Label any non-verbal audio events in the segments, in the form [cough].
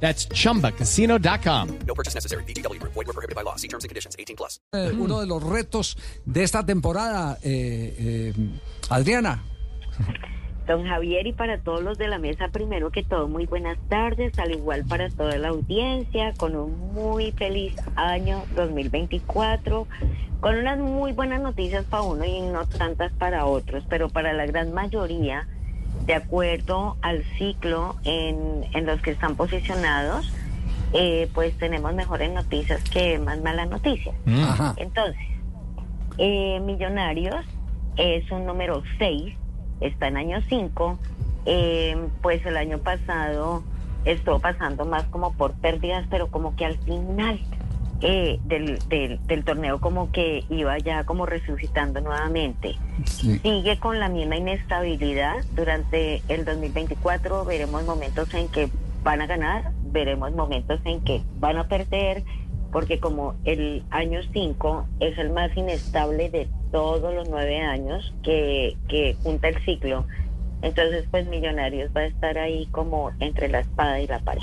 That's chumbacasino.com. No purchase necessary. BGW. Void were prohibited by law. See terms and conditions. 18 plus. Eh, uno de los retos de esta temporada, eh, eh, Adriana. Don Javier y para todos los de la mesa, primero que todo, muy buenas tardes, al igual para toda la audiencia, con un muy feliz año 2024, con unas muy buenas noticias para uno y no tantas para otros, pero para la gran mayoría, de acuerdo al ciclo en, en los que están posicionados, eh, pues tenemos mejores noticias que más malas noticias. Ajá. Entonces, eh, Millonarios es un número 6, está en año 5, pues el año pasado estuvo pasando más como por pérdidas, pero como que al final eh, del, del, del torneo como que iba ya como resucitando nuevamente. Sí. Sigue con la misma inestabilidad durante el 2024, veremos momentos en que van a ganar, veremos momentos en que van a perder, porque como el año 5 es el más inestable de todos los nueve años que, que junta el ciclo, entonces pues Millonarios va a estar ahí como entre la espada y la pared.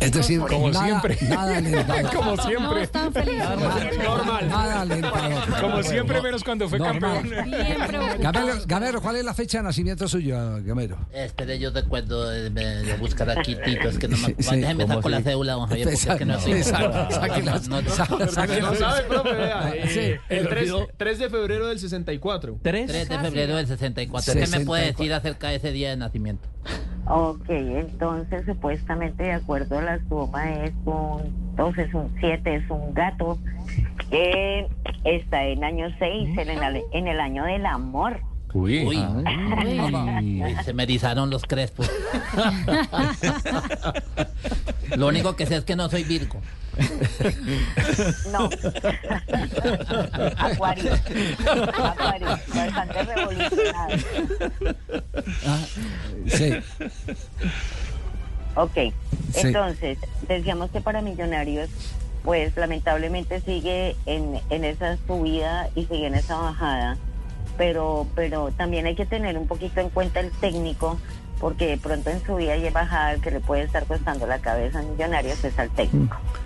Es decir, Como nada, siempre. Nada alentador. [laughs] Como siempre. Normal. Nada alentador. Como siempre, menos cuando fue Normal. campeón. [laughs] Gamero, Gamero, ¿cuál es la fecha de nacimiento suya, Gamero? Espere, yo recuerdo de, de buscar aquí, Tito. Es que no me. Sí, sí, déjeme ¿cómo sacar la cédula, don Javier, porque es que no sé. No, sabe, profe, vea. Ah, Sí. Eh, El 3, 3 de febrero del 64. 3 de febrero del 64. ¿Qué me puede 64. decir acerca de ese día de nacimiento? Ok, entonces supuestamente de acuerdo a la suma es un 2, es un 7, es un gato que está en año 6, en el, en el año del amor. Uy. Uy, Ay. uy, se me erizaron los crespos. [laughs] Lo único que sé es que no soy Virgo. [laughs] No. Acuario. Acuario. Bastante revolucionado. Sí. Ok. Sí. Entonces, decíamos que para Millonarios, pues lamentablemente sigue en, en esa subida y sigue en esa bajada. Pero, pero también hay que tener un poquito en cuenta el técnico, porque de pronto en subida y en bajada el que le puede estar costando la cabeza a Millonarios es al técnico. Dios